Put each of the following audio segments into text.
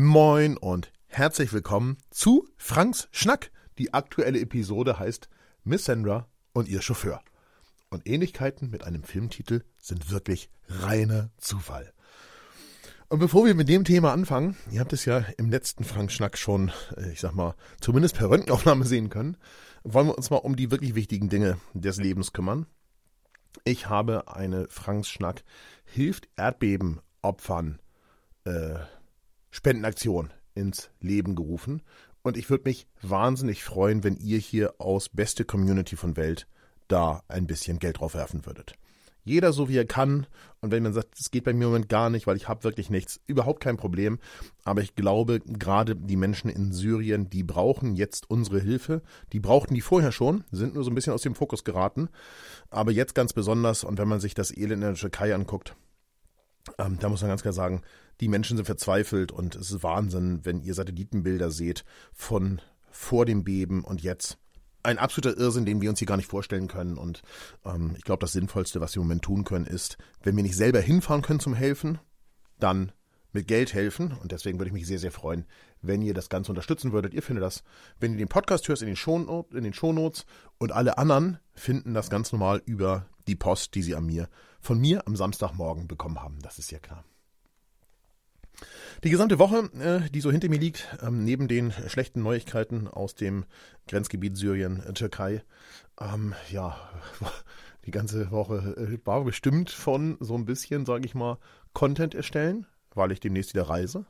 Moin und herzlich willkommen zu Franks Schnack. Die aktuelle Episode heißt Miss Sandra und ihr Chauffeur. Und Ähnlichkeiten mit einem Filmtitel sind wirklich reiner Zufall. Und bevor wir mit dem Thema anfangen, ihr habt es ja im letzten Frank Schnack schon, äh, ich sag mal, zumindest per Röntgenaufnahme sehen können, wollen wir uns mal um die wirklich wichtigen Dinge des Lebens kümmern. Ich habe eine Franks Schnack hilft Erdbebenopfern äh, Spendenaktion ins Leben gerufen. Und ich würde mich wahnsinnig freuen, wenn ihr hier aus beste Community von Welt da ein bisschen Geld drauf werfen würdet. Jeder so wie er kann. Und wenn man sagt, es geht bei mir im Moment gar nicht, weil ich habe wirklich nichts, überhaupt kein Problem. Aber ich glaube, gerade die Menschen in Syrien, die brauchen jetzt unsere Hilfe. Die brauchten die vorher schon, sind nur so ein bisschen aus dem Fokus geraten. Aber jetzt ganz besonders. Und wenn man sich das Elend in der Türkei anguckt, ähm, da muss man ganz klar sagen, die Menschen sind verzweifelt und es ist Wahnsinn, wenn ihr Satellitenbilder seht von vor dem Beben und jetzt. Ein absoluter Irrsinn, den wir uns hier gar nicht vorstellen können. Und ähm, ich glaube, das Sinnvollste, was wir im Moment tun können, ist, wenn wir nicht selber hinfahren können zum Helfen, dann mit Geld helfen. Und deswegen würde ich mich sehr, sehr freuen, wenn ihr das Ganze unterstützen würdet. Ihr findet das, wenn ihr den Podcast hört, in den, Shownot in den Shownotes. Und alle anderen finden das ganz normal über die Post, die sie an mir, von mir am Samstagmorgen bekommen haben. Das ist ja klar. Die gesamte Woche, äh, die so hinter mir liegt, ähm, neben den schlechten Neuigkeiten aus dem Grenzgebiet Syrien, äh, ähm, ja, die ganze Woche äh, war bestimmt von so ein bisschen, sage ich mal, Content erstellen, weil ich demnächst wieder reise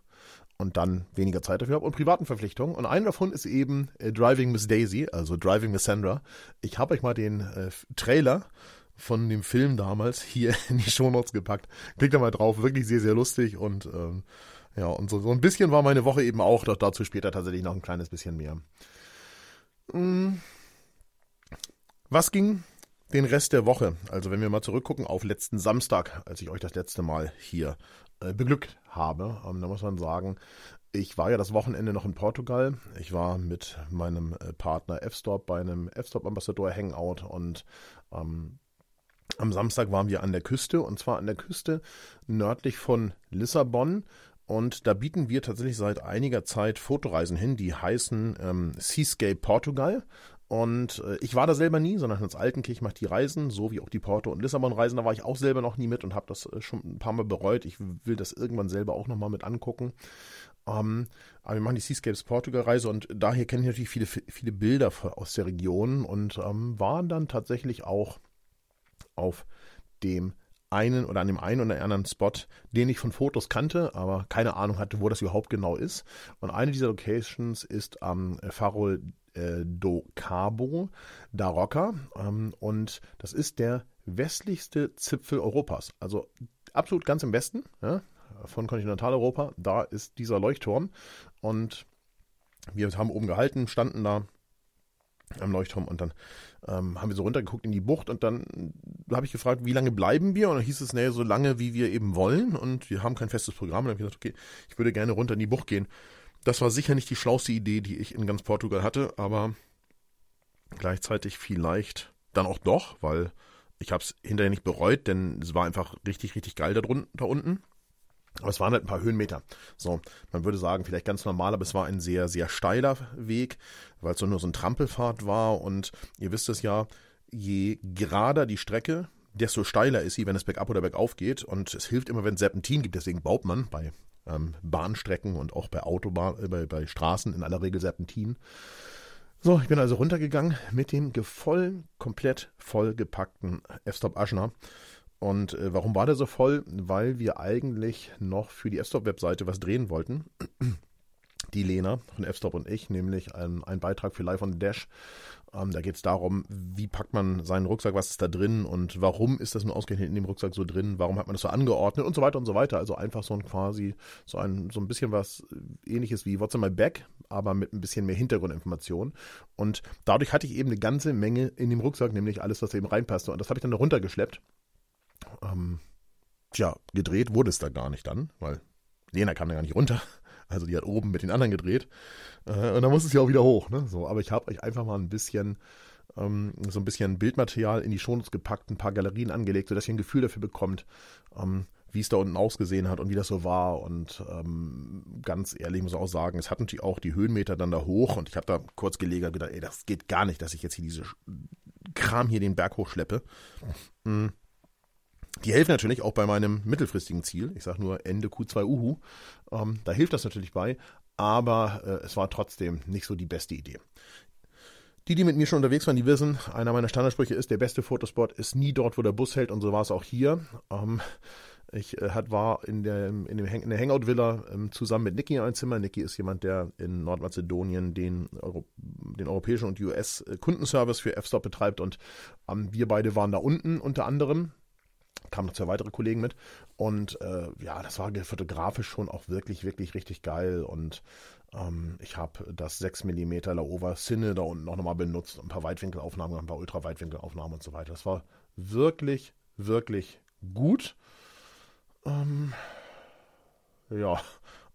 und dann weniger Zeit dafür habe und privaten Verpflichtungen. Und eine davon ist eben Driving Miss Daisy, also Driving Miss Sandra. Ich habe euch mal den äh, Trailer von dem Film damals hier in die Shownotes gepackt. Klickt da mal drauf, wirklich sehr, sehr lustig und ähm, ja, und so, so ein bisschen war meine Woche eben auch, doch dazu später tatsächlich noch ein kleines bisschen mehr. Hm. Was ging den Rest der Woche? Also wenn wir mal zurückgucken auf letzten Samstag, als ich euch das letzte Mal hier äh, beglückt habe, ähm, da muss man sagen, ich war ja das Wochenende noch in Portugal. Ich war mit meinem äh, Partner F-Stop bei einem F-Stop Ambassador Hangout und ähm, am Samstag waren wir an der Küste und zwar an der Küste nördlich von Lissabon und da bieten wir tatsächlich seit einiger Zeit Fotoreisen hin, die heißen ähm, Seascape Portugal. Und äh, ich war da selber nie, sondern Hans Altenkirch macht die Reisen, so wie auch die Porto- und Lissabon-Reisen. Da war ich auch selber noch nie mit und habe das äh, schon ein paar Mal bereut. Ich will das irgendwann selber auch nochmal mit angucken. Ähm, aber wir machen die Seascapes Portugal-Reise und daher kenne ich natürlich viele, viele Bilder aus der Region und ähm, waren dann tatsächlich auch auf dem einen oder an dem einen oder anderen Spot, den ich von Fotos kannte, aber keine Ahnung hatte, wo das überhaupt genau ist. Und eine dieser Locations ist am Farol äh, do Cabo da Roca ähm, und das ist der westlichste Zipfel Europas. Also absolut ganz im Westen ja, von Kontinentaleuropa. Da ist dieser Leuchtturm und wir haben oben gehalten, standen da am Leuchtturm und dann ähm, haben wir so runtergeguckt in die Bucht und dann habe ich gefragt, wie lange bleiben wir? Und dann hieß es, naja, so lange, wie wir eben wollen und wir haben kein festes Programm. Und dann habe ich gesagt, okay, ich würde gerne runter in die Bucht gehen. Das war sicher nicht die schlauste Idee, die ich in ganz Portugal hatte, aber gleichzeitig vielleicht dann auch doch, weil ich habe es hinterher nicht bereut, denn es war einfach richtig, richtig geil da, drunten, da unten. Aber es waren halt ein paar Höhenmeter. So, man würde sagen, vielleicht ganz normal, aber es war ein sehr, sehr steiler Weg, weil es so nur so ein Trampelfahrt war. Und ihr wisst es ja, je gerader die Strecke, desto steiler ist sie, wenn es bergab oder bergauf geht. Und es hilft immer, wenn es Serpentin gibt. Deswegen baut man bei ähm, Bahnstrecken und auch bei Autobahn, äh, bei, bei Straßen in aller Regel Serpentin. So, ich bin also runtergegangen mit dem voll, komplett vollgepackten F-Stop Aschner und äh, warum war der so voll? Weil wir eigentlich noch für die F-Stop-Webseite was drehen wollten. Die Lena von F-Stop und ich, nämlich ein, ein Beitrag für Live on Dash. Ähm, da geht es darum, wie packt man seinen Rucksack, was ist da drin und warum ist das nur ausgerechnet in dem Rucksack so drin, warum hat man das so angeordnet und so weiter und so weiter. Also einfach so ein quasi, so ein, so ein bisschen was ähnliches wie What's in my bag, aber mit ein bisschen mehr Hintergrundinformation. Und dadurch hatte ich eben eine ganze Menge in dem Rucksack, nämlich alles, was eben reinpasste. Und das habe ich dann da runtergeschleppt ähm, tja, gedreht wurde es da gar nicht dann, weil Lena kam da gar nicht runter. Also die hat oben mit den anderen gedreht. Äh, und dann muss es ja auch wieder hoch. Ne? So, aber ich habe euch einfach mal ein bisschen ähm, so ein bisschen Bildmaterial in die Shownotes gepackt, ein paar Galerien angelegt, sodass ihr ein Gefühl dafür bekommt, ähm, wie es da unten ausgesehen hat und wie das so war. Und ähm, ganz ehrlich muss ich auch sagen, es hatten die auch die Höhenmeter dann da hoch und ich habe da kurz gelegen gedacht, ey, das geht gar nicht, dass ich jetzt hier diese Kram hier den Berg hochschleppe. Mhm. Die helfen natürlich auch bei meinem mittelfristigen Ziel. Ich sage nur Ende Q2 Uhu. Ähm, da hilft das natürlich bei, aber äh, es war trotzdem nicht so die beste Idee. Die, die mit mir schon unterwegs waren, die wissen, einer meiner Standardsprüche ist, der beste Fotospot ist nie dort, wo der Bus hält und so war es auch hier. Ähm, ich äh, war in der, in, dem, in der Hangout-Villa ähm, zusammen mit Niki in einem Zimmer. Niki ist jemand, der in Nordmazedonien den, Euro, den europäischen und US-Kundenservice für F-Stop betreibt und ähm, wir beide waren da unten unter anderem kamen noch zwei weitere Kollegen mit. Und äh, ja, das war fotografisch schon auch wirklich, wirklich richtig geil. Und ähm, ich habe das 6 mm Laowa Cine da unten auch nochmal benutzt, ein paar Weitwinkelaufnahmen, ein paar Ultraweitwinkelaufnahmen und so weiter. Das war wirklich, wirklich gut. Ähm, ja,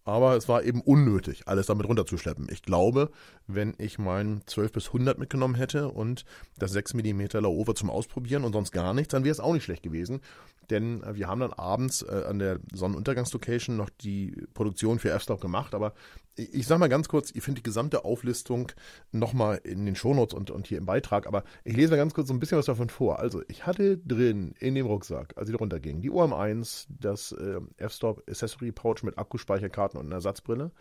aber es war eben unnötig, alles damit runterzuschleppen. Ich glaube, wenn ich mein 12 bis 100 mitgenommen hätte und das 6 mm Laowa zum Ausprobieren und sonst gar nichts, dann wäre es auch nicht schlecht gewesen. Denn äh, wir haben dann abends äh, an der Sonnenuntergangslocation noch die Produktion für F-Stop gemacht, aber ich sag mal ganz kurz, ihr findet die gesamte Auflistung nochmal in den Shownotes und, und hier im Beitrag, aber ich lese mal ganz kurz so ein bisschen was davon vor. Also, ich hatte drin in dem Rucksack, als ich runterging, die OM1, das äh, F-Stop Accessory Pouch mit Akkuspeicherkarten und einer Ersatzbrille,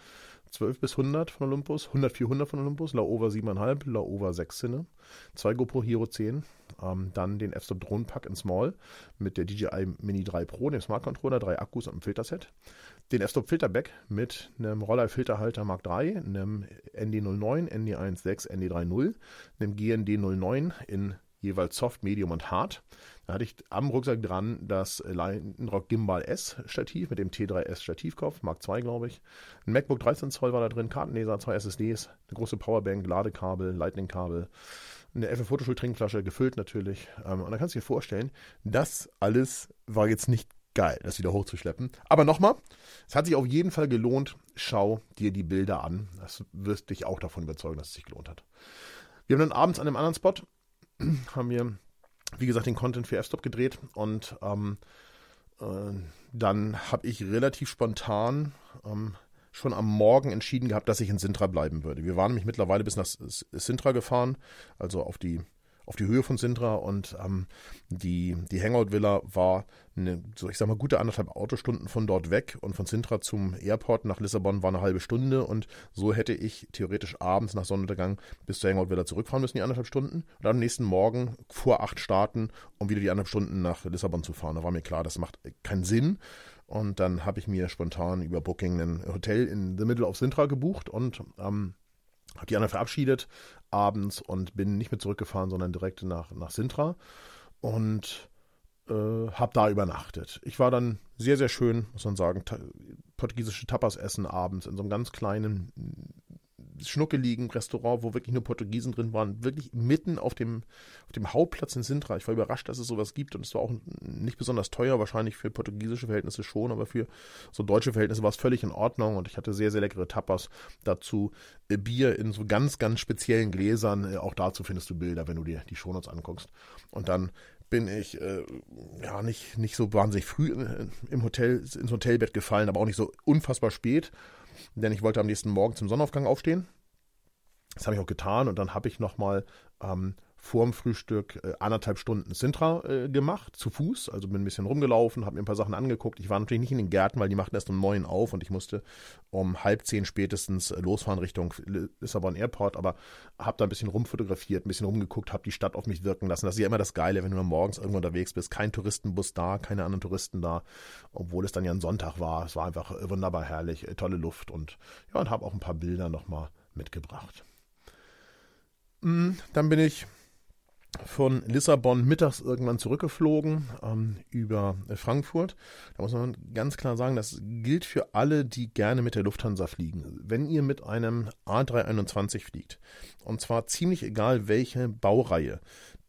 12 bis 100 von Olympus, 100 400 von Olympus, Laowa 7,5, Laowa 6 Sinne, zwei GoPro Hero 10, ähm, dann den F-Stop Drone Pack in Small mit der DJI Mini 3 Pro, dem Smart Controller, drei Akkus und einem Filterset, den F-Stop Filterback mit einem Roller Filterhalter Mark III, einem ND09, ND16, ND30, einem GND09 in jeweils Soft, Medium und Hard. Da hatte ich am Rucksack dran das Leinrock Gimbal S Stativ mit dem T3S Stativkopf, Mark II, glaube ich. Ein MacBook 13 Zoll war da drin, Kartenleser, zwei SSDs, eine große Powerbank, Ladekabel, Lightning-Kabel, eine FF Fotoschul Trinkflasche, gefüllt natürlich. Ähm, und dann kannst du dir vorstellen, das alles war jetzt nicht geil, das wieder hochzuschleppen. Aber nochmal, es hat sich auf jeden Fall gelohnt. Schau dir die Bilder an. Das wirst dich auch davon überzeugen, dass es sich gelohnt hat. Wir haben dann abends an einem anderen Spot haben wir, wie gesagt, den Content für F-Stop gedreht und ähm, äh, dann habe ich relativ spontan ähm, schon am Morgen entschieden gehabt, dass ich in Sintra bleiben würde. Wir waren nämlich mittlerweile bis nach Sintra gefahren, also auf die auf die Höhe von Sintra und ähm, die, die Hangout-Villa war eine, so ich sag mal, gute anderthalb Autostunden von dort weg und von Sintra zum Airport nach Lissabon war eine halbe Stunde und so hätte ich theoretisch abends nach Sonnenuntergang bis zur Hangout-Villa zurückfahren müssen, die anderthalb Stunden und am nächsten Morgen vor acht starten, um wieder die anderthalb Stunden nach Lissabon zu fahren. Da war mir klar, das macht keinen Sinn. Und dann habe ich mir spontan über Booking ein Hotel in the middle of Sintra gebucht und ähm, habe die anderen verabschiedet abends und bin nicht mehr zurückgefahren, sondern direkt nach, nach Sintra und äh, habe da übernachtet. Ich war dann sehr, sehr schön, muss man sagen, portugiesische Tapas essen abends in so einem ganz kleinen schnuckeligen Restaurant, wo wirklich nur Portugiesen drin waren, wirklich mitten auf dem, auf dem Hauptplatz in Sintra. Ich war überrascht, dass es sowas gibt und es war auch nicht besonders teuer, wahrscheinlich für portugiesische Verhältnisse schon, aber für so deutsche Verhältnisse war es völlig in Ordnung und ich hatte sehr, sehr leckere Tapas. Dazu äh, Bier in so ganz, ganz speziellen Gläsern. Äh, auch dazu findest du Bilder, wenn du dir die Shownotes anguckst. Und dann bin ich äh, ja nicht, nicht so wahnsinnig früh äh, im Hotel, ins Hotelbett gefallen, aber auch nicht so unfassbar spät denn ich wollte am nächsten Morgen zum Sonnenaufgang aufstehen. Das habe ich auch getan und dann habe ich nochmal ähm, vorm Frühstück äh, anderthalb Stunden Sintra äh, gemacht, zu Fuß. Also bin ein bisschen rumgelaufen, habe mir ein paar Sachen angeguckt. Ich war natürlich nicht in den Gärten, weil die machten erst um neun auf und ich musste um halb zehn spätestens äh, losfahren Richtung Lissabon Airport, aber habe da ein bisschen rumfotografiert, ein bisschen rumgeguckt, habe die Stadt auf mich wirken lassen. Das ist ja immer das Geile, wenn du morgens irgendwo unterwegs bist. Kein Touristenbus da, keine anderen Touristen da, obwohl es dann ja ein Sonntag war. Es war einfach äh, wunderbar herrlich, äh, tolle Luft und ja, und habe auch ein paar Bilder nochmal mitgebracht. Mm, dann bin ich von Lissabon mittags irgendwann zurückgeflogen ähm, über Frankfurt. Da muss man ganz klar sagen, das gilt für alle, die gerne mit der Lufthansa fliegen. Wenn ihr mit einem A321 fliegt, und zwar ziemlich egal welche Baureihe,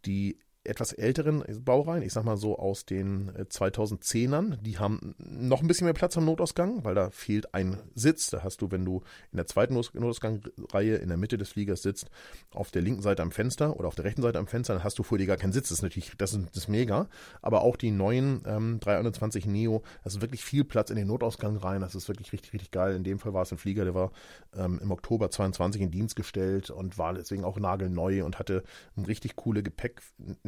die etwas älteren Baureihen, ich sag mal so aus den 2010ern, äh, die haben noch ein bisschen mehr Platz am Notausgang, weil da fehlt ein Sitz. Da hast du, wenn du in der zweiten Notausgangreihe in der Mitte des Fliegers sitzt, auf der linken Seite am Fenster oder auf der rechten Seite am Fenster, dann hast du vor dir gar keinen Sitz. Das ist natürlich, das ist, das ist mega. Aber auch die neuen ähm, 321 Neo, das ist wirklich viel Platz in den Notausgang rein. Das ist wirklich richtig, richtig geil. In dem Fall war es ein Flieger, der war ähm, im Oktober 22 in Dienst gestellt und war deswegen auch nagelneu und hatte richtig coole Gepäck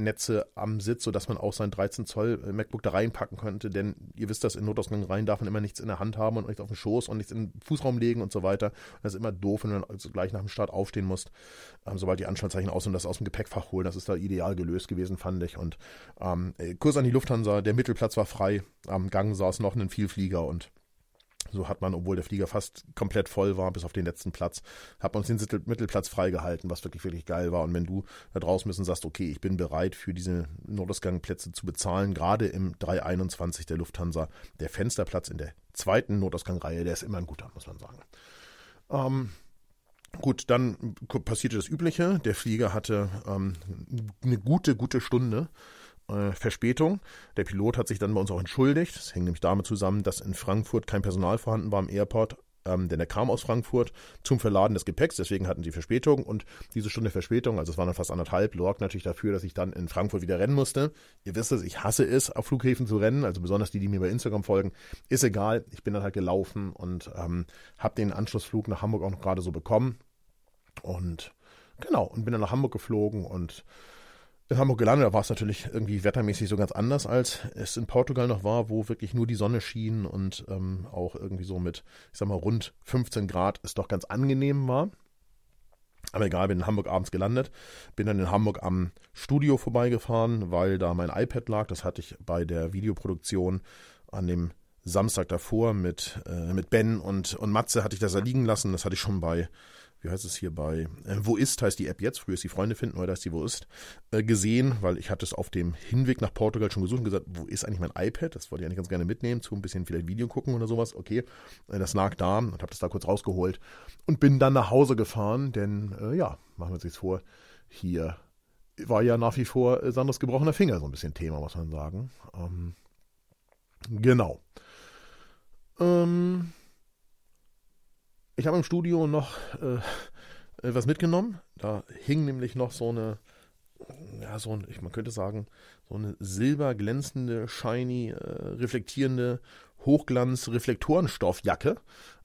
Netze am Sitz, sodass man auch sein 13 Zoll äh, MacBook da reinpacken könnte. Denn ihr wisst das, in Notausgang rein darf man immer nichts in der Hand haben und nichts auf den Schoß und nichts in den Fußraum legen und so weiter. Das ist immer doof, wenn man also gleich nach dem Start aufstehen musst, ähm, sobald die Anschaltzeichen aus und das aus dem Gepäckfach holen. Das ist da ideal gelöst gewesen, fand ich. Und ähm, äh, Kurs an die Lufthansa, der Mittelplatz war frei. Am Gang saß noch ein Vielflieger und so hat man, obwohl der Flieger fast komplett voll war, bis auf den letzten Platz, hat man uns den Mittelplatz freigehalten, was wirklich, wirklich geil war. Und wenn du da draußen und sagst, okay, ich bin bereit für diese Notausgangplätze zu bezahlen, gerade im 321 der Lufthansa, der Fensterplatz in der zweiten Notausgangreihe, der ist immer ein guter, muss man sagen. Ähm, Gut, dann passierte das Übliche. Der Flieger hatte ähm, eine gute, gute Stunde äh, Verspätung. Der Pilot hat sich dann bei uns auch entschuldigt. Das hängt nämlich damit zusammen, dass in Frankfurt kein Personal vorhanden war im Airport, ähm, denn er kam aus Frankfurt zum Verladen des Gepäcks, deswegen hatten sie Verspätung und diese Stunde Verspätung, also es waren dann fast anderthalb, sorgt natürlich dafür, dass ich dann in Frankfurt wieder rennen musste. Ihr wisst es, ich hasse es, auf Flughäfen zu rennen, also besonders die, die mir bei Instagram folgen. Ist egal, ich bin dann halt gelaufen und ähm, habe den Anschlussflug nach Hamburg auch noch gerade so bekommen und genau, und bin dann nach Hamburg geflogen und in Hamburg gelandet, da war es natürlich irgendwie wettermäßig so ganz anders, als es in Portugal noch war, wo wirklich nur die Sonne schien und ähm, auch irgendwie so mit, ich sag mal, rund 15 Grad es doch ganz angenehm war. Aber egal, bin in Hamburg abends gelandet, bin dann in Hamburg am Studio vorbeigefahren, weil da mein iPad lag. Das hatte ich bei der Videoproduktion an dem Samstag davor mit, äh, mit Ben und, und Matze hatte ich das da liegen lassen. Das hatte ich schon bei wie heißt es hier bei, äh, Wo ist heißt die App jetzt, früher ist die Freunde finden, heute heißt die Wo ist, äh, gesehen, weil ich hatte es auf dem Hinweg nach Portugal schon gesucht und gesagt, wo ist eigentlich mein iPad? Das wollte ich eigentlich ganz gerne mitnehmen, zu ein bisschen vielleicht Video gucken oder sowas. Okay, äh, das lag da und habe das da kurz rausgeholt und bin dann nach Hause gefahren, denn äh, ja, machen wir uns jetzt vor, hier war ja nach wie vor äh, Sanders gebrochener Finger so ein bisschen Thema, muss man sagen. Ähm, genau. Ähm, ich habe im Studio noch äh, was mitgenommen. Da hing nämlich noch so eine, ja, so ein, ich, man könnte sagen, so eine silberglänzende, shiny, äh, reflektierende Hochglanz-Reflektorenstoffjacke.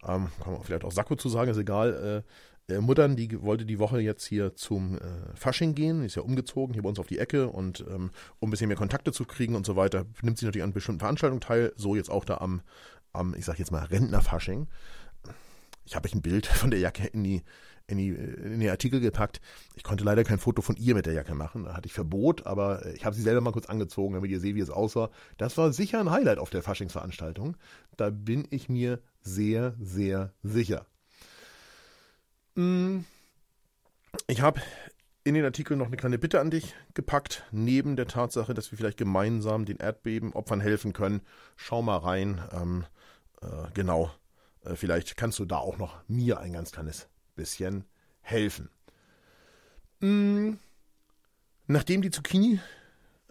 Ähm, kann man vielleicht auch Sakko zu sagen, ist egal. Äh, äh, Muttern, die wollte die Woche jetzt hier zum äh, Fasching gehen, ist ja umgezogen hier bei uns auf die Ecke und ähm, um ein bisschen mehr Kontakte zu kriegen und so weiter, nimmt sie natürlich an bestimmten Veranstaltungen teil, so jetzt auch da am, am ich sag jetzt mal, Rentnerfasching ich habe euch ein Bild von der Jacke in die, in die, in die Artikel gepackt. Ich konnte leider kein Foto von ihr mit der Jacke machen. Da hatte ich Verbot, aber ich habe sie selber mal kurz angezogen, damit ihr seht, wie es aussah. Das war sicher ein Highlight auf der Faschingsveranstaltung. Da bin ich mir sehr, sehr sicher. Hm. Ich habe in den Artikel noch eine kleine Bitte an dich gepackt, neben der Tatsache, dass wir vielleicht gemeinsam den Erdbebenopfern helfen können. Schau mal rein. Ähm, äh, genau, äh, vielleicht kannst du da auch noch mir ein ganz kleines bisschen helfen. Mm, nachdem die Zucchini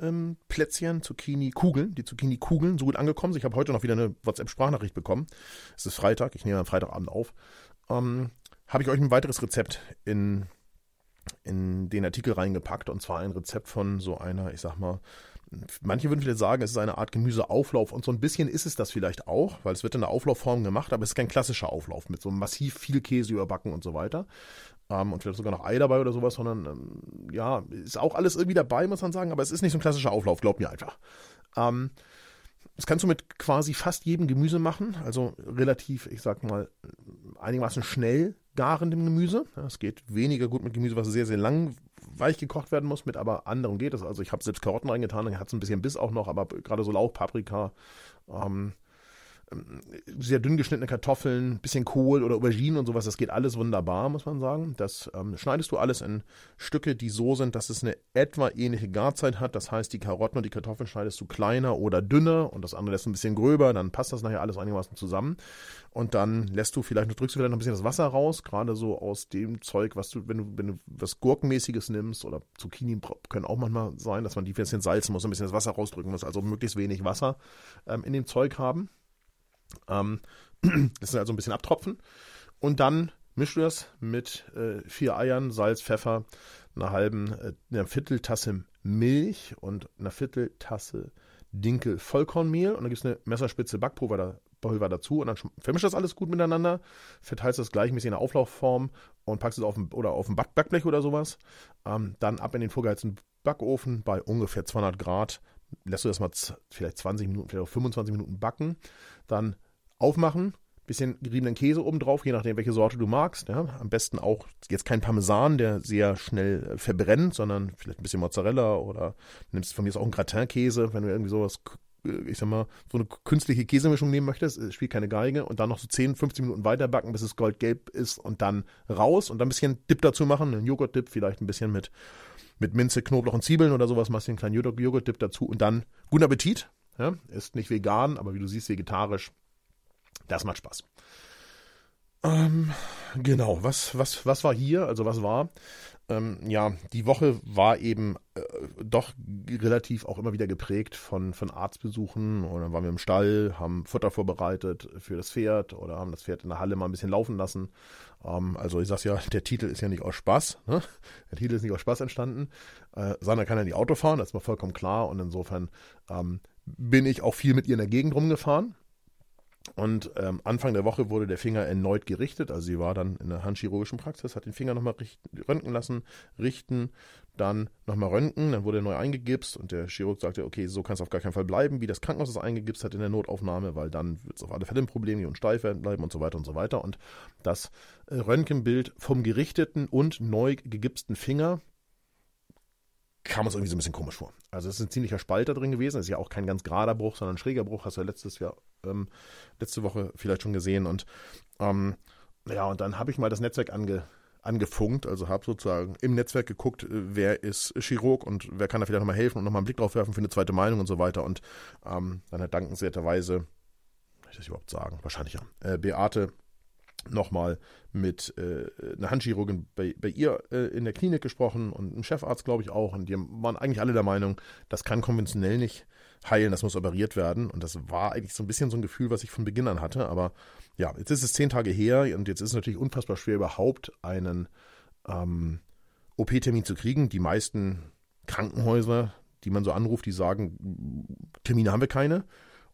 ähm, Zucchini-Kugeln, die Zucchini-Kugeln so gut angekommen sind. Ich habe heute noch wieder eine WhatsApp-Sprachnachricht bekommen. Es ist Freitag, ich nehme am Freitagabend auf. Ähm, habe ich euch ein weiteres Rezept in, in den Artikel reingepackt. Und zwar ein Rezept von so einer, ich sag mal, Manche würden vielleicht sagen, es ist eine Art Gemüseauflauf und so ein bisschen ist es das vielleicht auch, weil es wird in der Auflaufform gemacht, aber es ist kein klassischer Auflauf mit so massiv viel Käse überbacken und so weiter. Ähm, und vielleicht sogar noch Ei dabei oder sowas, sondern ähm, ja, ist auch alles irgendwie dabei, muss man sagen, aber es ist nicht so ein klassischer Auflauf, glaub mir einfach. Ähm, das kannst du mit quasi fast jedem Gemüse machen, also relativ, ich sag mal, einigermaßen schnell garendem Gemüse. Es geht weniger gut mit Gemüse, was sehr, sehr lang weich gekocht werden muss, mit aber anderem geht es. Also ich habe selbst Karotten reingetan, dann hat es ein bisschen Biss auch noch, aber gerade so Lauch, Paprika, ähm, sehr dünn geschnittene Kartoffeln, bisschen Kohl oder Auberginen und sowas, das geht alles wunderbar, muss man sagen. Das ähm, schneidest du alles in Stücke, die so sind, dass es eine etwa ähnliche Garzeit hat. Das heißt, die Karotten und die Kartoffeln schneidest du kleiner oder dünner und das andere lässt ein bisschen gröber, dann passt das nachher alles einigermaßen zusammen. Und dann lässt du vielleicht, drückst du vielleicht noch ein bisschen das Wasser raus, gerade so aus dem Zeug, was du, wenn du, wenn du was Gurkenmäßiges nimmst oder Zucchini können auch manchmal sein, dass man die ein bisschen salzen muss, ein bisschen das Wasser rausdrücken muss, also möglichst wenig Wasser ähm, in dem Zeug haben. Ähm, das ist also ein bisschen abtropfen. Und dann mischst du das mit äh, vier Eiern, Salz, Pfeffer, einer halben, äh, einer Vierteltasse Milch und einer Vierteltasse Dinkel Vollkornmehl und dann gibt es eine Messerspitze Backpulver da, Pulver dazu und dann vermischst das alles gut miteinander, verteilst das gleichmäßig in der Auflaufform und packst es auf ein, oder auf ein Back Backblech oder sowas. Ähm, dann ab in den vorgeheizten Backofen bei ungefähr 200 Grad. Lässt du das mal vielleicht 20 Minuten, vielleicht auch 25 Minuten backen. Dann aufmachen, bisschen geriebenen Käse oben drauf, je nachdem, welche Sorte du magst. Ja. Am besten auch jetzt kein Parmesan, der sehr schnell äh, verbrennt, sondern vielleicht ein bisschen Mozzarella oder nimmst von mir auch einen Gratin-Käse, wenn du irgendwie sowas ich sag mal, so eine künstliche Käsemischung nehmen möchtest, spielt keine Geige und dann noch so 10, 15 Minuten weiter backen, bis es goldgelb ist und dann raus und dann ein bisschen Dip dazu machen, einen Joghurt-Dip, vielleicht ein bisschen mit, mit Minze, Knoblauch und Zwiebeln oder sowas, machst du einen kleinen Joghurt-Dip dazu und dann guten Appetit. Ja, ist nicht vegan, aber wie du siehst, vegetarisch. Das macht Spaß. Ähm, genau, was, was, was war hier? Also was war? ähm, ja, die Woche war eben äh, doch relativ auch immer wieder geprägt von, von Arztbesuchen. Und dann waren wir im Stall, haben Futter vorbereitet für das Pferd oder haben das Pferd in der Halle mal ein bisschen laufen lassen. Ähm, also ich sag's ja, der Titel ist ja nicht aus Spaß. Ne? Der Titel ist nicht aus Spaß entstanden. Äh, Sandra kann ja nicht Auto fahren, das ist mir vollkommen klar. Und insofern ähm, bin ich auch viel mit ihr in der Gegend rumgefahren. Und ähm, Anfang der Woche wurde der Finger erneut gerichtet. Also sie war dann in der handchirurgischen Praxis, hat den Finger nochmal röntgen lassen, richten, dann nochmal röntgen, dann wurde er neu eingegipst und der Chirurg sagte, okay, so kann es auf gar keinen Fall bleiben, wie das Krankenhaus es eingegipst hat in der Notaufnahme, weil dann wird es auf alle Fälle ein Problem und steif werden bleiben und so weiter und so weiter. Und das äh, Röntgenbild vom gerichteten und neu gegipsten Finger kam uns irgendwie so ein bisschen komisch vor. Also es ist ein ziemlicher Spalter drin gewesen. Es ist ja auch kein ganz gerader Bruch, sondern ein schräger Bruch. Hast du ja letztes Jahr, ähm, letzte Woche vielleicht schon gesehen. Und ähm, ja, und dann habe ich mal das Netzwerk ange, angefunkt, also habe sozusagen im Netzwerk geguckt, äh, wer ist Chirurg und wer kann da vielleicht nochmal helfen und nochmal einen Blick drauf werfen für eine zweite Meinung und so weiter. Und ähm, dann hat dankenswerterweise, kann ich das überhaupt sagen? Wahrscheinlich ja. Äh, Beate nochmal mit äh, einer Handchirurgin bei, bei ihr äh, in der Klinik gesprochen und einem Chefarzt, glaube ich, auch. Und die waren eigentlich alle der Meinung, das kann konventionell nicht heilen, das muss operiert werden. Und das war eigentlich so ein bisschen so ein Gefühl, was ich von Beginn an hatte. Aber ja, jetzt ist es zehn Tage her und jetzt ist es natürlich unfassbar schwer, überhaupt einen ähm, OP-Termin zu kriegen. Die meisten Krankenhäuser, die man so anruft, die sagen, Termine haben wir keine.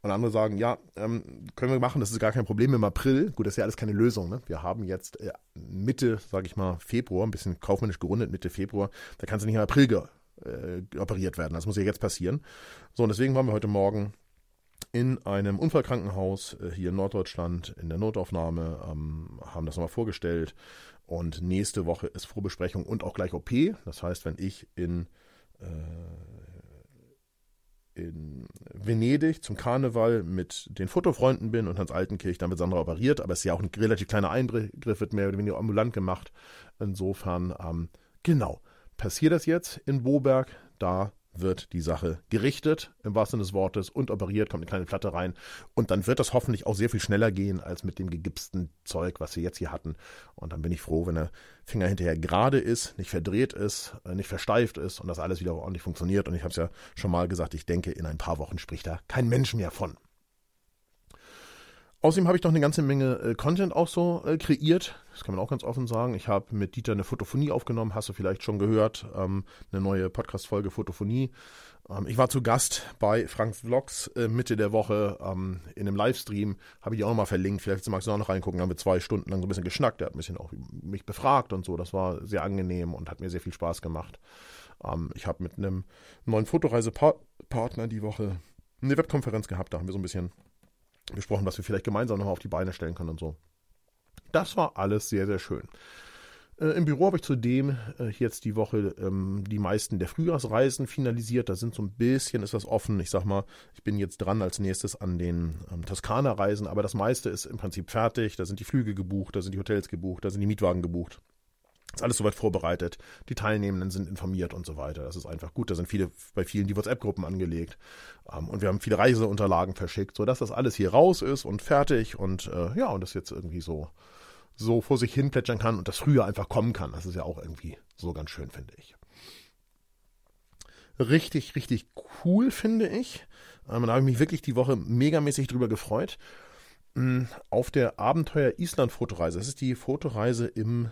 Und andere sagen, ja, ähm, können wir machen, das ist gar kein Problem im April. Gut, das ist ja alles keine Lösung. Ne? Wir haben jetzt äh, Mitte, sage ich mal, Februar, ein bisschen kaufmännisch gerundet, Mitte Februar. Da kann es nicht im April äh, operiert werden. Das muss ja jetzt passieren. So, und deswegen waren wir heute Morgen in einem Unfallkrankenhaus äh, hier in Norddeutschland in der Notaufnahme, ähm, haben das nochmal vorgestellt. Und nächste Woche ist Vorbesprechung und auch gleich OP. Das heißt, wenn ich in äh, in Venedig zum Karneval mit den Fotofreunden bin und Hans Altenkirch dann mit Sandra operiert, aber es ist ja auch ein relativ kleiner Eingriff, wird mehr oder weniger ambulant gemacht. Insofern, ähm, genau, passiert das jetzt in Boberg, da wird die Sache gerichtet, im wahrsten Sinne des Wortes, und operiert, kommt eine kleine Platte rein. Und dann wird das hoffentlich auch sehr viel schneller gehen als mit dem gegipsten Zeug, was wir jetzt hier hatten. Und dann bin ich froh, wenn der Finger hinterher gerade ist, nicht verdreht ist, äh, nicht versteift ist und das alles wieder ordentlich funktioniert. Und ich habe es ja schon mal gesagt, ich denke, in ein paar Wochen spricht da kein Mensch mehr von. Außerdem habe ich noch eine ganze Menge äh, Content auch so äh, kreiert. Das kann man auch ganz offen sagen. Ich habe mit Dieter eine Fotophonie aufgenommen, hast du vielleicht schon gehört. Ähm, eine neue Podcast-Folge Fotophonie. Ähm, ich war zu Gast bei Frank Vlogs äh, Mitte der Woche ähm, in einem Livestream. Habe ich auch nochmal verlinkt. Vielleicht magst du auch noch reingucken. Da haben wir zwei Stunden lang so ein bisschen geschnackt. Der hat ein bisschen auch mich befragt und so. Das war sehr angenehm und hat mir sehr viel Spaß gemacht. Ähm, ich habe mit einem neuen Fotoreisepartner die Woche eine Webkonferenz gehabt. Da haben wir so ein bisschen besprochen, was wir vielleicht gemeinsam noch auf die Beine stellen können und so. Das war alles sehr, sehr schön. Äh, Im Büro habe ich zudem äh, jetzt die Woche ähm, die meisten der Frühjahrsreisen finalisiert. Da sind so ein bisschen, ist das offen. Ich sag mal, ich bin jetzt dran als nächstes an den ähm, Toskana-Reisen, aber das meiste ist im Prinzip fertig. Da sind die Flüge gebucht, da sind die Hotels gebucht, da sind die Mietwagen gebucht. Ist alles soweit vorbereitet. Die Teilnehmenden sind informiert und so weiter. Das ist einfach gut. Da sind viele, bei vielen die WhatsApp-Gruppen angelegt. Ähm, und wir haben viele Reiseunterlagen verschickt, sodass das alles hier raus ist und fertig und äh, ja, und das jetzt irgendwie so, so vor sich hin plätschern kann und das früher einfach kommen kann. Das ist ja auch irgendwie so ganz schön, finde ich. Richtig, richtig cool, finde ich. Ähm, da habe ich mich wirklich die Woche megamäßig drüber gefreut. Ähm, auf der Abenteuer Island Fotoreise. Das ist die Fotoreise im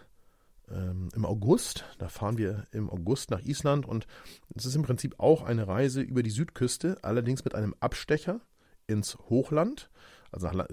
ähm, im August. Da fahren wir im August nach Island und es ist im Prinzip auch eine Reise über die Südküste, allerdings mit einem Abstecher ins Hochland. Also nach,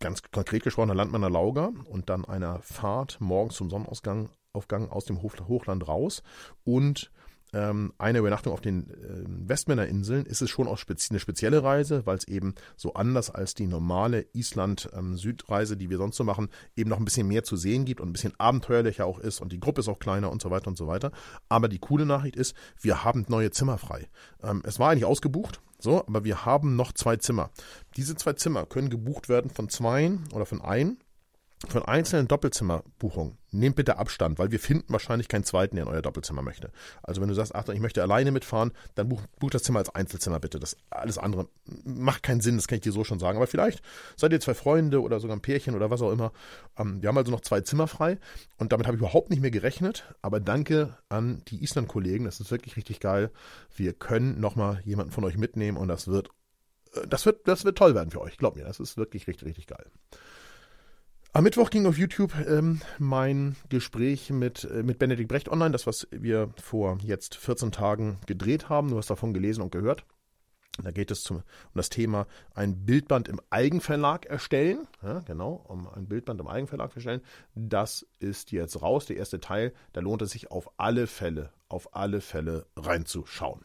ganz konkret gesprochen nach Landmanner Lauga und dann einer Fahrt morgens zum Sonnenausgang Aufgang aus dem Hochland raus und ähm, eine Übernachtung auf den äh, Westmänner ist es schon auch spezi eine spezielle Reise, weil es eben so anders als die normale Island-Südreise, ähm, die wir sonst so machen, eben noch ein bisschen mehr zu sehen gibt und ein bisschen abenteuerlicher auch ist und die Gruppe ist auch kleiner und so weiter und so weiter. Aber die coole Nachricht ist, wir haben neue Zimmer frei. Ähm, es war eigentlich ausgebucht, so, aber wir haben noch zwei Zimmer. Diese zwei Zimmer können gebucht werden von zweien oder von ein von einzelnen Doppelzimmerbuchungen, nehmt bitte Abstand, weil wir finden wahrscheinlich keinen zweiten, der in euer Doppelzimmer möchte. Also wenn du sagst, Achtung, ich möchte alleine mitfahren, dann buch, buch das Zimmer als Einzelzimmer bitte. Das alles andere macht keinen Sinn, das kann ich dir so schon sagen. Aber vielleicht seid ihr zwei Freunde oder sogar ein Pärchen oder was auch immer. Ähm, wir haben also noch zwei Zimmer frei und damit habe ich überhaupt nicht mehr gerechnet. Aber danke an die Island-Kollegen, das ist wirklich richtig geil. Wir können nochmal jemanden von euch mitnehmen und das wird, äh, das wird, das wird toll werden für euch. Glaubt mir, das ist wirklich richtig, richtig geil. Am Mittwoch ging auf YouTube ähm, mein Gespräch mit, äh, mit Benedikt Brecht online, das, was wir vor jetzt 14 Tagen gedreht haben. Du hast davon gelesen und gehört. Da geht es zum, um das Thema ein Bildband im Eigenverlag erstellen. Ja, genau, um ein Bildband im Eigenverlag erstellen. Das ist jetzt raus, der erste Teil. Da lohnt es sich auf alle Fälle, auf alle Fälle reinzuschauen.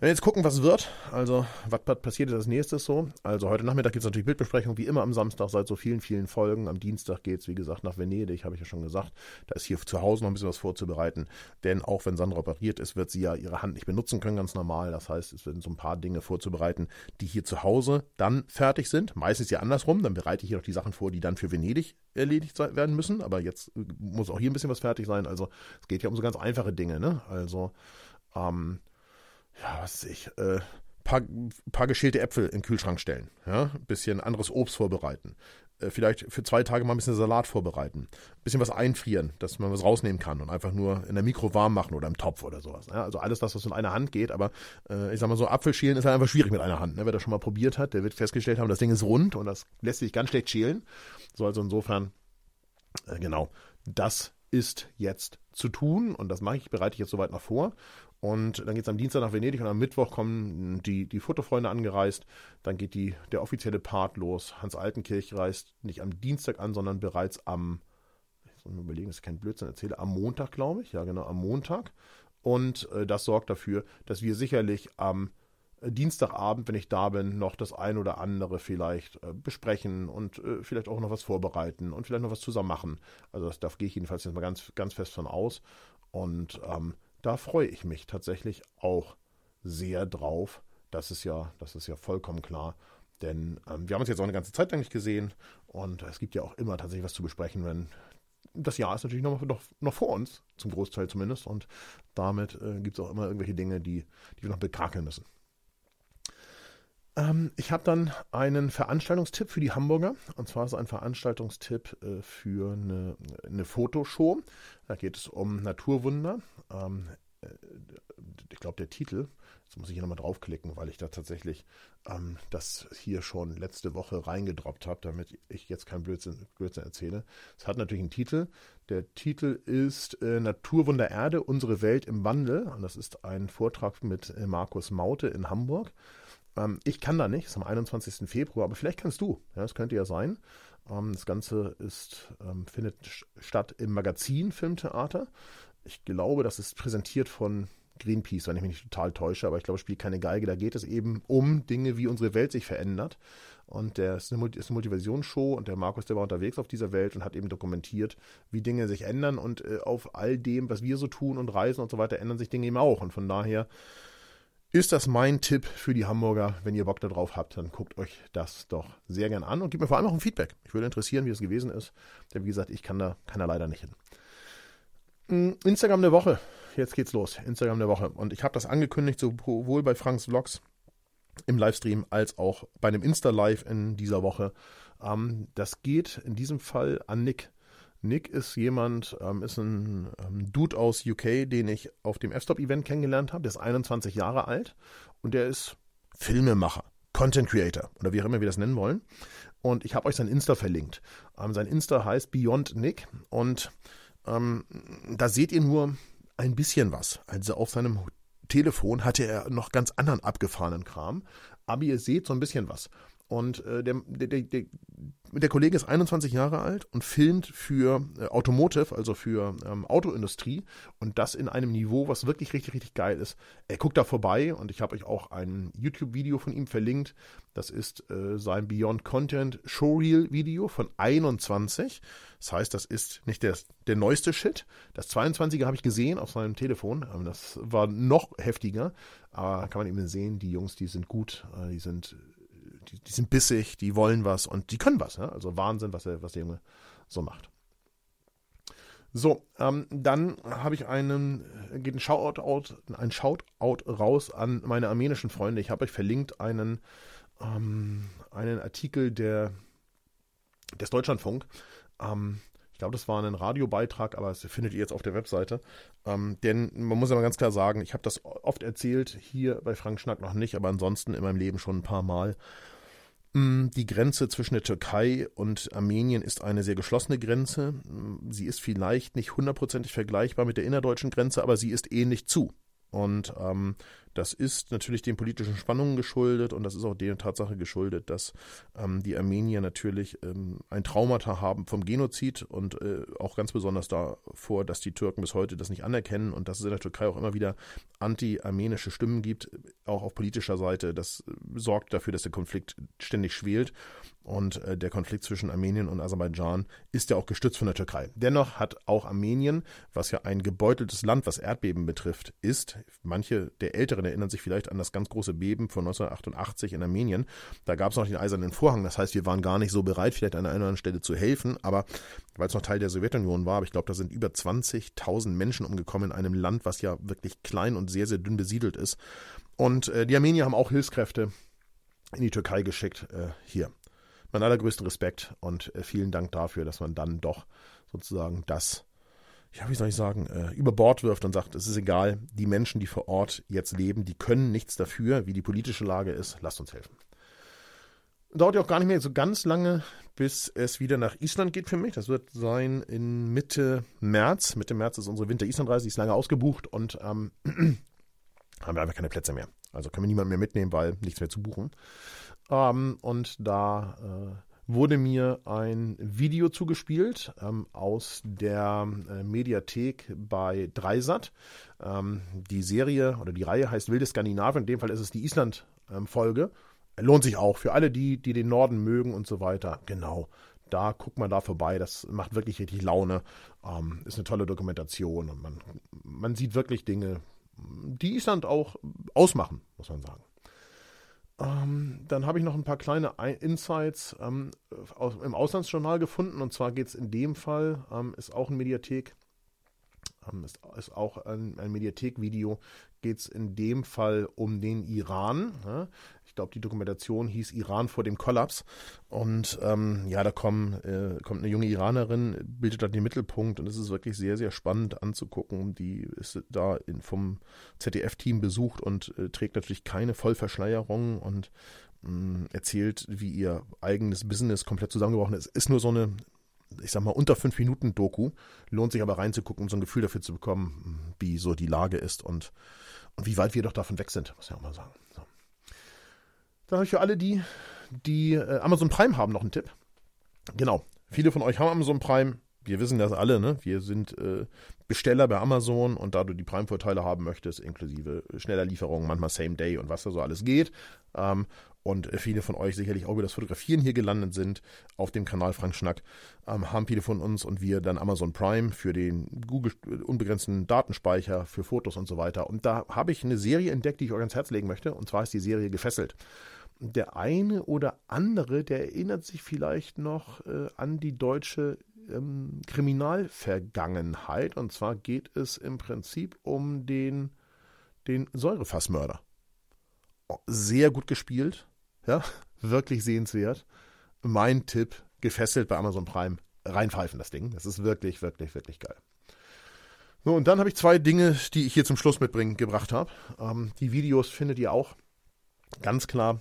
Wenn wir jetzt gucken, was wird, also was passiert als nächstes so. Also heute Nachmittag gibt es natürlich Bildbesprechung, wie immer am Samstag seit so vielen, vielen Folgen. Am Dienstag geht es, wie gesagt, nach Venedig, habe ich ja schon gesagt. Da ist hier zu Hause noch ein bisschen was vorzubereiten. Denn auch wenn Sandra operiert ist, wird sie ja ihre Hand nicht benutzen können, ganz normal. Das heißt, es werden so ein paar Dinge vorzubereiten, die hier zu Hause dann fertig sind. Meistens ja andersrum, dann bereite ich hier noch die Sachen vor, die dann für Venedig erledigt werden müssen. Aber jetzt äh, muss auch hier ein bisschen was fertig sein. Also es geht ja um so ganz einfache Dinge, ne? Also ähm, ja, was ich, äh, paar, paar geschälte Äpfel in den Kühlschrank stellen, ja, ein bisschen anderes Obst vorbereiten, äh, vielleicht für zwei Tage mal ein bisschen Salat vorbereiten, ein bisschen was einfrieren, dass man was rausnehmen kann und einfach nur in der Mikro warm machen oder im Topf oder sowas. Ja, also alles das, was in einer Hand geht, aber äh, ich sag mal so, Apfelschälen ist halt einfach schwierig mit einer Hand. Ne? Wer das schon mal probiert hat, der wird festgestellt haben, das Ding ist rund und das lässt sich ganz schlecht schälen. So, also insofern, äh, genau, das ist jetzt zu tun und das mache ich, bereite ich jetzt soweit noch vor. Und dann geht es am Dienstag nach Venedig und am Mittwoch kommen die, die Fotofreunde angereist. Dann geht die, der offizielle Part los. Hans Altenkirch reist nicht am Dienstag an, sondern bereits am, ich muss mir überlegen, dass ich keinen Blödsinn erzähle, am Montag, glaube ich. Ja, genau, am Montag. Und äh, das sorgt dafür, dass wir sicherlich am äh, Dienstagabend, wenn ich da bin, noch das ein oder andere vielleicht äh, besprechen und äh, vielleicht auch noch was vorbereiten und vielleicht noch was zusammen machen. Also das, da gehe ich jedenfalls jetzt mal ganz, ganz fest von aus. Und ähm, da freue ich mich tatsächlich auch sehr drauf. Das ist ja, das ist ja vollkommen klar. Denn ähm, wir haben uns jetzt auch eine ganze Zeit lang nicht gesehen und es gibt ja auch immer tatsächlich was zu besprechen, wenn das Jahr ist natürlich noch, noch, noch vor uns, zum Großteil zumindest. Und damit äh, gibt es auch immer irgendwelche Dinge, die, die wir noch bekakeln müssen. Ähm, ich habe dann einen Veranstaltungstipp für die Hamburger. Und zwar ist ein Veranstaltungstipp äh, für eine, eine Fotoshow. Da geht es um Naturwunder. Ähm, äh, ich glaube, der Titel, jetzt muss ich hier nochmal draufklicken, weil ich da tatsächlich ähm, das hier schon letzte Woche reingedroppt habe, damit ich jetzt keinen Blödsinn, Blödsinn erzähle. Es hat natürlich einen Titel. Der Titel ist äh, Naturwunder Erde, unsere Welt im Wandel. Und das ist ein Vortrag mit äh, Markus Maute in Hamburg. Ähm, ich kann da nicht, es ist am 21. Februar, aber vielleicht kannst du. Ja, das könnte ja sein. Ähm, das Ganze ist, ähm, findet statt im Magazin Filmtheater. Ich glaube, das ist präsentiert von Greenpeace, wenn ich mich nicht total täusche, aber ich glaube, spielt keine Geige. Da geht es eben um Dinge, wie unsere Welt sich verändert. Und der ist eine, eine Motivationsshow und der Markus, der war unterwegs auf dieser Welt und hat eben dokumentiert, wie Dinge sich ändern und äh, auf all dem, was wir so tun und reisen und so weiter, ändern sich Dinge eben auch. Und von daher ist das mein Tipp für die Hamburger. Wenn ihr Bock darauf habt, dann guckt euch das doch sehr gern an und gebt mir vor allem auch ein Feedback. Ich würde interessieren, wie es gewesen ist. Denn wie gesagt, ich kann da, kann leider nicht hin. Hm, Instagram der Woche. Jetzt geht's los. Instagram der Woche. Und ich habe das angekündigt, sowohl bei Franks Vlogs im Livestream als auch bei einem Insta-Live in dieser Woche. Ähm, das geht in diesem Fall an Nick. Nick ist jemand, ähm, ist ein ähm, Dude aus UK, den ich auf dem F-Stop-Event kennengelernt habe. Der ist 21 Jahre alt und der ist Filmemacher, Content Creator oder wie auch immer wir das nennen wollen. Und ich habe euch sein Insta verlinkt. Ähm, sein Insta heißt Beyond Nick und ähm, da seht ihr nur ein bisschen was. Also auf seinem Telefon hatte er noch ganz anderen abgefahrenen Kram. Aber ihr seht so ein bisschen was. Und äh, der, der, der, der Kollege ist 21 Jahre alt und filmt für äh, Automotive, also für ähm, Autoindustrie und das in einem Niveau, was wirklich richtig, richtig geil ist. Er guckt da vorbei und ich habe euch auch ein YouTube-Video von ihm verlinkt. Das ist äh, sein Beyond Content Showreel-Video von 21. Das heißt, das ist nicht der, der neueste Shit. Das 22er habe ich gesehen auf seinem Telefon. Ähm, das war noch heftiger. Aber kann man eben sehen, die Jungs, die sind gut, äh, die sind die, die sind bissig, die wollen was und die können was. Ja? Also Wahnsinn, was der, was der Junge so macht. So, ähm, dann habe ich einen, äh, geht ein Shoutout, ein Shoutout raus an meine armenischen Freunde. Ich habe euch verlinkt einen, ähm, einen Artikel der, des Deutschlandfunk. Ähm, ich glaube, das war ein Radiobeitrag, aber das findet ihr jetzt auf der Webseite. Ähm, denn man muss aber ganz klar sagen, ich habe das oft erzählt, hier bei Frank Schnack noch nicht, aber ansonsten in meinem Leben schon ein paar Mal. Mm, die Grenze zwischen der Türkei und Armenien ist eine sehr geschlossene Grenze. Mm, sie ist vielleicht nicht hundertprozentig vergleichbar mit der innerdeutschen Grenze, aber sie ist ähnlich zu. Und ähm, das ist natürlich den politischen Spannungen geschuldet und das ist auch der Tatsache geschuldet, dass ähm, die Armenier natürlich ähm, ein Traumata haben vom Genozid und äh, auch ganz besonders davor, dass die Türken bis heute das nicht anerkennen und dass es in der Türkei auch immer wieder anti-armenische Stimmen gibt, auch auf politischer Seite. Das äh, sorgt dafür, dass der Konflikt ständig schwelt. Und äh, der Konflikt zwischen Armenien und Aserbaidschan ist ja auch gestützt von der Türkei. Dennoch hat auch Armenien, was ja ein gebeuteltes Land, was Erdbeben betrifft, ist, manche der Älteren erinnern sich vielleicht an das ganz große Beben von 1988 in Armenien. Da gab es noch den eisernen Vorhang. Das heißt, wir waren gar nicht so bereit, vielleicht an einer anderen Stelle zu helfen. Aber weil es noch Teil der Sowjetunion war, aber ich glaube, da sind über 20.000 Menschen umgekommen in einem Land, was ja wirklich klein und sehr, sehr dünn besiedelt ist. Und äh, die Armenier haben auch Hilfskräfte in die Türkei geschickt. Äh, hier mein allergrößten Respekt und äh, vielen Dank dafür, dass man dann doch sozusagen das, ja, wie soll ich sagen, äh, über Bord wirft und sagt, es ist egal, die Menschen, die vor Ort jetzt leben, die können nichts dafür, wie die politische Lage ist, lasst uns helfen. Dauert ja auch gar nicht mehr so ganz lange, bis es wieder nach Island geht für mich. Das wird sein in Mitte März. Mitte März ist unsere Winter-Island-Reise, die ist lange ausgebucht und ähm, haben wir einfach keine Plätze mehr. Also können wir niemanden mehr mitnehmen, weil nichts mehr zu buchen. Ähm, und da äh, wurde mir ein Video zugespielt ähm, aus der äh, Mediathek bei Dreisat. Ähm, die Serie oder die Reihe heißt Wilde Skandinavien. In dem Fall ist es die Island-Folge. Lohnt sich auch für alle, die, die den Norden mögen und so weiter. Genau da guckt man da vorbei. Das macht wirklich richtig Laune. Ähm, ist eine tolle Dokumentation und man, man sieht wirklich Dinge, die Island auch ausmachen, muss man sagen. Ähm, dann habe ich noch ein paar kleine Insights ähm, aus, im Auslandsjournal gefunden. Und zwar geht es in dem Fall, ähm, ist auch ein Mediathek, ähm, ist, ist, auch ein, ein Mediathek-Video, geht es in dem Fall um den Iran. Ja? Ich glaube, die Dokumentation hieß Iran vor dem Kollaps. Und ähm, ja, da kommen, äh, kommt eine junge Iranerin, bildet da den Mittelpunkt und es ist wirklich sehr, sehr spannend anzugucken. Die ist da in, vom ZDF-Team besucht und äh, trägt natürlich keine Vollverschleierung und mh, erzählt, wie ihr eigenes Business komplett zusammengebrochen ist. Ist nur so eine ich sag mal, unter fünf Minuten Doku. Lohnt sich aber reinzugucken, um so ein Gefühl dafür zu bekommen, wie so die Lage ist und, und wie weit wir doch davon weg sind, muss ich auch mal sagen. So. Dann habe ich für alle die, die äh, Amazon Prime haben, noch einen Tipp. Genau. Viele von euch haben Amazon Prime. wir wissen das alle, ne? Wir sind äh, Besteller bei Amazon und da du die Prime-Vorteile haben möchtest, inklusive schneller Lieferungen, manchmal Same Day und was da so alles geht, ähm, und viele von euch sicherlich auch über das Fotografieren hier gelandet sind auf dem Kanal Frank Schnack, ähm, haben viele von uns und wir dann Amazon Prime für den Google unbegrenzten Datenspeicher für Fotos und so weiter. Und da habe ich eine Serie entdeckt, die ich euch ans Herz legen möchte, und zwar ist die Serie Gefesselt der eine oder andere, der erinnert sich vielleicht noch äh, an die deutsche ähm, Kriminalvergangenheit. Und zwar geht es im Prinzip um den, den Säurefassmörder. Oh, sehr gut gespielt, ja, wirklich sehenswert. Mein Tipp, gefesselt bei Amazon Prime, reinpfeifen das Ding. Das ist wirklich, wirklich, wirklich geil. So, und dann habe ich zwei Dinge, die ich hier zum Schluss mitbringen gebracht habe. Ähm, die Videos findet ihr auch ganz klar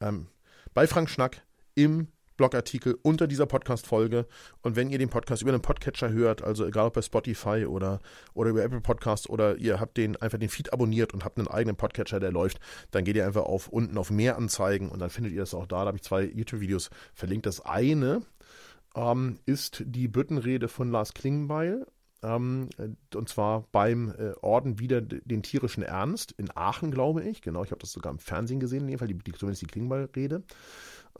ähm, bei Frank Schnack im Blogartikel unter dieser Podcast-Folge. Und wenn ihr den Podcast über einen Podcatcher hört, also egal ob bei Spotify oder, oder über Apple Podcasts oder ihr habt den einfach den Feed abonniert und habt einen eigenen Podcatcher, der läuft, dann geht ihr einfach auf unten auf mehr Anzeigen und dann findet ihr das auch da. Da habe ich zwei YouTube-Videos verlinkt. Das eine ähm, ist die Büttenrede von Lars Klingbeil ähm, und zwar beim äh, Orden wieder den tierischen Ernst in Aachen, glaube ich. Genau, ich habe das sogar im Fernsehen gesehen, in dem Fall, die, die, zumindest die Klingbeil-Rede.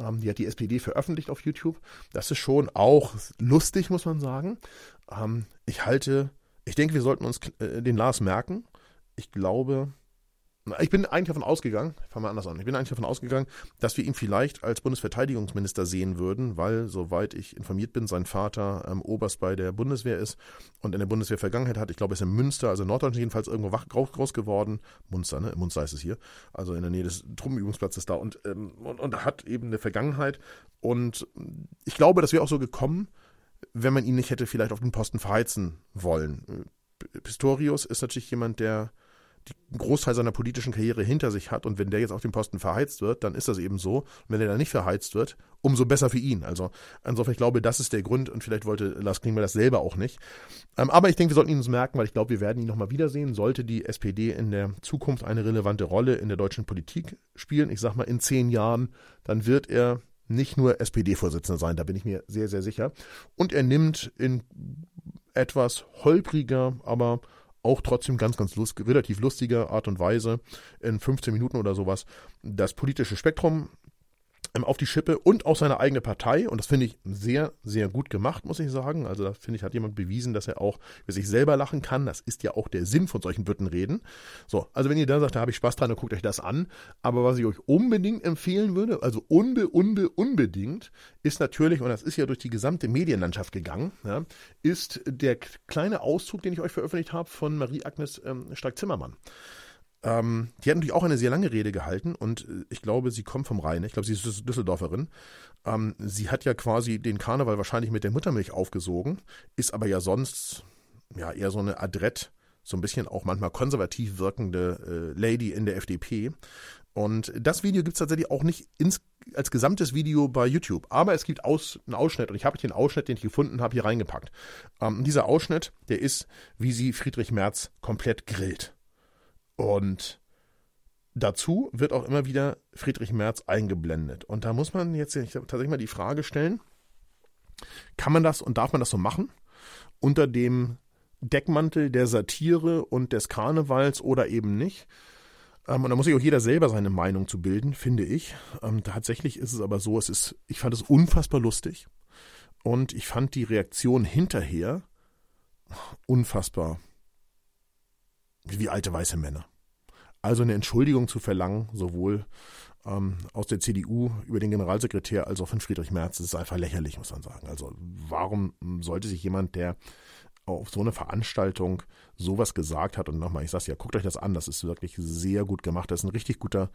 Ähm, die hat die SPD veröffentlicht auf YouTube. Das ist schon auch lustig, muss man sagen. Ähm, ich halte, ich denke, wir sollten uns äh, den Lars merken. Ich glaube, ich bin eigentlich davon ausgegangen, ich fange mal anders an, ich bin eigentlich davon ausgegangen, dass wir ihn vielleicht als Bundesverteidigungsminister sehen würden, weil, soweit ich informiert bin, sein Vater ähm, Oberst bei der Bundeswehr ist und in der Bundeswehr Vergangenheit hat. Ich glaube, er ist in Münster, also in Norddeutschland jedenfalls irgendwo wach, groß geworden. Munster, ne? Munster ist es hier, also in der Nähe des Truppenübungsplatzes da und, ähm, und, und hat eben eine Vergangenheit. Und ich glaube, das wäre auch so gekommen, wenn man ihn nicht hätte vielleicht auf den Posten verheizen wollen. Pistorius ist natürlich jemand, der einen Großteil seiner politischen Karriere hinter sich hat und wenn der jetzt auf dem Posten verheizt wird, dann ist das eben so. Und wenn er dann nicht verheizt wird, umso besser für ihn. Also insofern, ich glaube, das ist der Grund und vielleicht wollte Lars Klingbeil das selber auch nicht. Ähm, aber ich denke, wir sollten ihn uns merken, weil ich glaube, wir werden ihn nochmal wiedersehen. Sollte die SPD in der Zukunft eine relevante Rolle in der deutschen Politik spielen, ich sag mal in zehn Jahren, dann wird er nicht nur SPD-Vorsitzender sein, da bin ich mir sehr, sehr sicher. Und er nimmt in etwas holpriger, aber auch trotzdem ganz, ganz lust, relativ lustiger Art und Weise in 15 Minuten oder sowas das politische Spektrum auf die Schippe und auch seine eigene Partei. Und das finde ich sehr, sehr gut gemacht, muss ich sagen. Also da finde ich, hat jemand bewiesen, dass er auch über sich selber lachen kann. Das ist ja auch der Sinn von solchen Büttenreden. So, also wenn ihr da sagt, da habe ich Spaß dran, dann guckt euch das an. Aber was ich euch unbedingt empfehlen würde, also unbe, unbe, unbedingt, ist natürlich, und das ist ja durch die gesamte Medienlandschaft gegangen, ja, ist der kleine Auszug, den ich euch veröffentlicht habe von Marie-Agnes ähm, Stark-Zimmermann. Ähm, die hat natürlich auch eine sehr lange Rede gehalten und äh, ich glaube, sie kommt vom Rhein. Ich glaube, sie ist Düsseldorferin. Ähm, sie hat ja quasi den Karneval wahrscheinlich mit der Muttermilch aufgesogen, ist aber ja sonst ja eher so eine adrett, so ein bisschen auch manchmal konservativ wirkende äh, Lady in der FDP. Und das Video gibt es tatsächlich auch nicht ins, als gesamtes Video bei YouTube. Aber es gibt aus, einen Ausschnitt und ich habe den Ausschnitt, den ich gefunden habe, hier reingepackt. Ähm, dieser Ausschnitt, der ist, wie sie Friedrich Merz komplett grillt. Und dazu wird auch immer wieder Friedrich Merz eingeblendet. Und da muss man jetzt tatsächlich mal die Frage stellen, kann man das und darf man das so machen? Unter dem Deckmantel der Satire und des Karnevals oder eben nicht? Ähm, und da muss sich auch jeder selber seine Meinung zu bilden, finde ich. Ähm, tatsächlich ist es aber so, es ist, ich fand es unfassbar lustig. Und ich fand die Reaktion hinterher unfassbar wie alte weiße Männer. Also eine Entschuldigung zu verlangen, sowohl ähm, aus der CDU über den Generalsekretär als auch von Friedrich Merz, ist einfach lächerlich, muss man sagen. Also warum sollte sich jemand, der auf so eine Veranstaltung sowas gesagt hat und nochmal, ich sag's ja, guckt euch das an, das ist wirklich sehr gut gemacht, das ist ein richtig guter,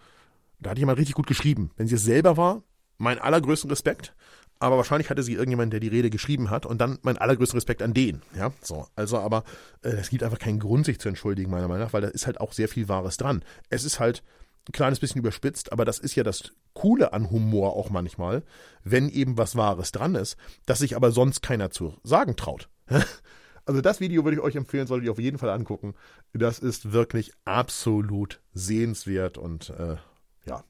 da hat jemand richtig gut geschrieben. Wenn sie es selber war, mein allergrößten Respekt aber wahrscheinlich hatte sie irgendjemanden, der die Rede geschrieben hat und dann mein allergrößter Respekt an den. Ja, so. Also, aber äh, es gibt einfach keinen Grund, sich zu entschuldigen, meiner Meinung nach, weil da ist halt auch sehr viel Wahres dran. Es ist halt ein kleines bisschen überspitzt, aber das ist ja das Coole an Humor auch manchmal, wenn eben was Wahres dran ist, dass sich aber sonst keiner zu sagen traut. Also das Video würde ich euch empfehlen, solltet ihr auf jeden Fall angucken. Das ist wirklich absolut sehenswert und äh, ja,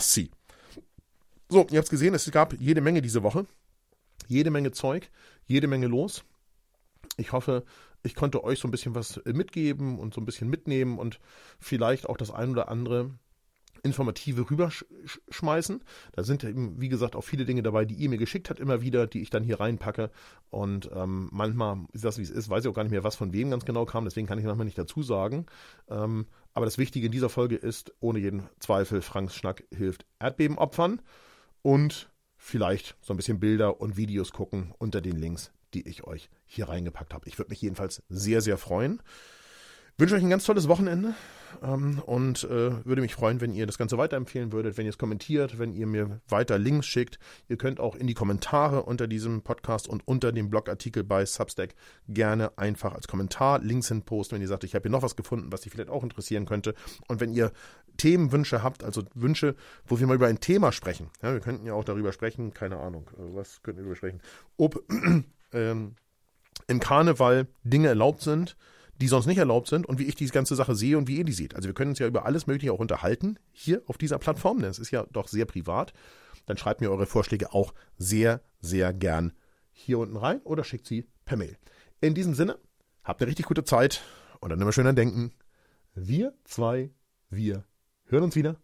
see. So, ihr habt es gesehen, es gab jede Menge diese Woche. Jede Menge Zeug, jede Menge los. Ich hoffe, ich konnte euch so ein bisschen was mitgeben und so ein bisschen mitnehmen und vielleicht auch das ein oder andere Informative rüberschmeißen. Da sind eben, wie gesagt, auch viele Dinge dabei, die ihr mir geschickt habt, immer wieder, die ich dann hier reinpacke. Und ähm, manchmal ist das, wie es ist, weiß ich auch gar nicht mehr, was von wem ganz genau kam, deswegen kann ich manchmal nicht dazu sagen. Ähm, aber das Wichtige in dieser Folge ist, ohne jeden Zweifel, Franks Schnack hilft Erdbebenopfern und vielleicht so ein bisschen Bilder und Videos gucken unter den Links, die ich euch hier reingepackt habe. Ich würde mich jedenfalls sehr, sehr freuen. Wünsche euch ein ganz tolles Wochenende ähm, und äh, würde mich freuen, wenn ihr das Ganze weiterempfehlen würdet, wenn ihr es kommentiert, wenn ihr mir weiter Links schickt. Ihr könnt auch in die Kommentare unter diesem Podcast und unter dem Blogartikel bei Substack gerne einfach als Kommentar Links hinposten, wenn ihr sagt, ich habe hier noch was gefunden, was dich vielleicht auch interessieren könnte. Und wenn ihr Themenwünsche habt, also Wünsche, wo wir mal über ein Thema sprechen. Ja, wir könnten ja auch darüber sprechen, keine Ahnung, äh, was könnten wir darüber sprechen? Ob ähm, im Karneval Dinge erlaubt sind, die sonst nicht erlaubt sind und wie ich diese ganze Sache sehe und wie ihr die seht. Also wir können uns ja über alles Mögliche auch unterhalten hier auf dieser Plattform. Das ist ja doch sehr privat. Dann schreibt mir eure Vorschläge auch sehr, sehr gern hier unten rein oder schickt sie per Mail. In diesem Sinne, habt eine richtig gute Zeit und dann immer schön an denken. Wir zwei, wir hören uns wieder.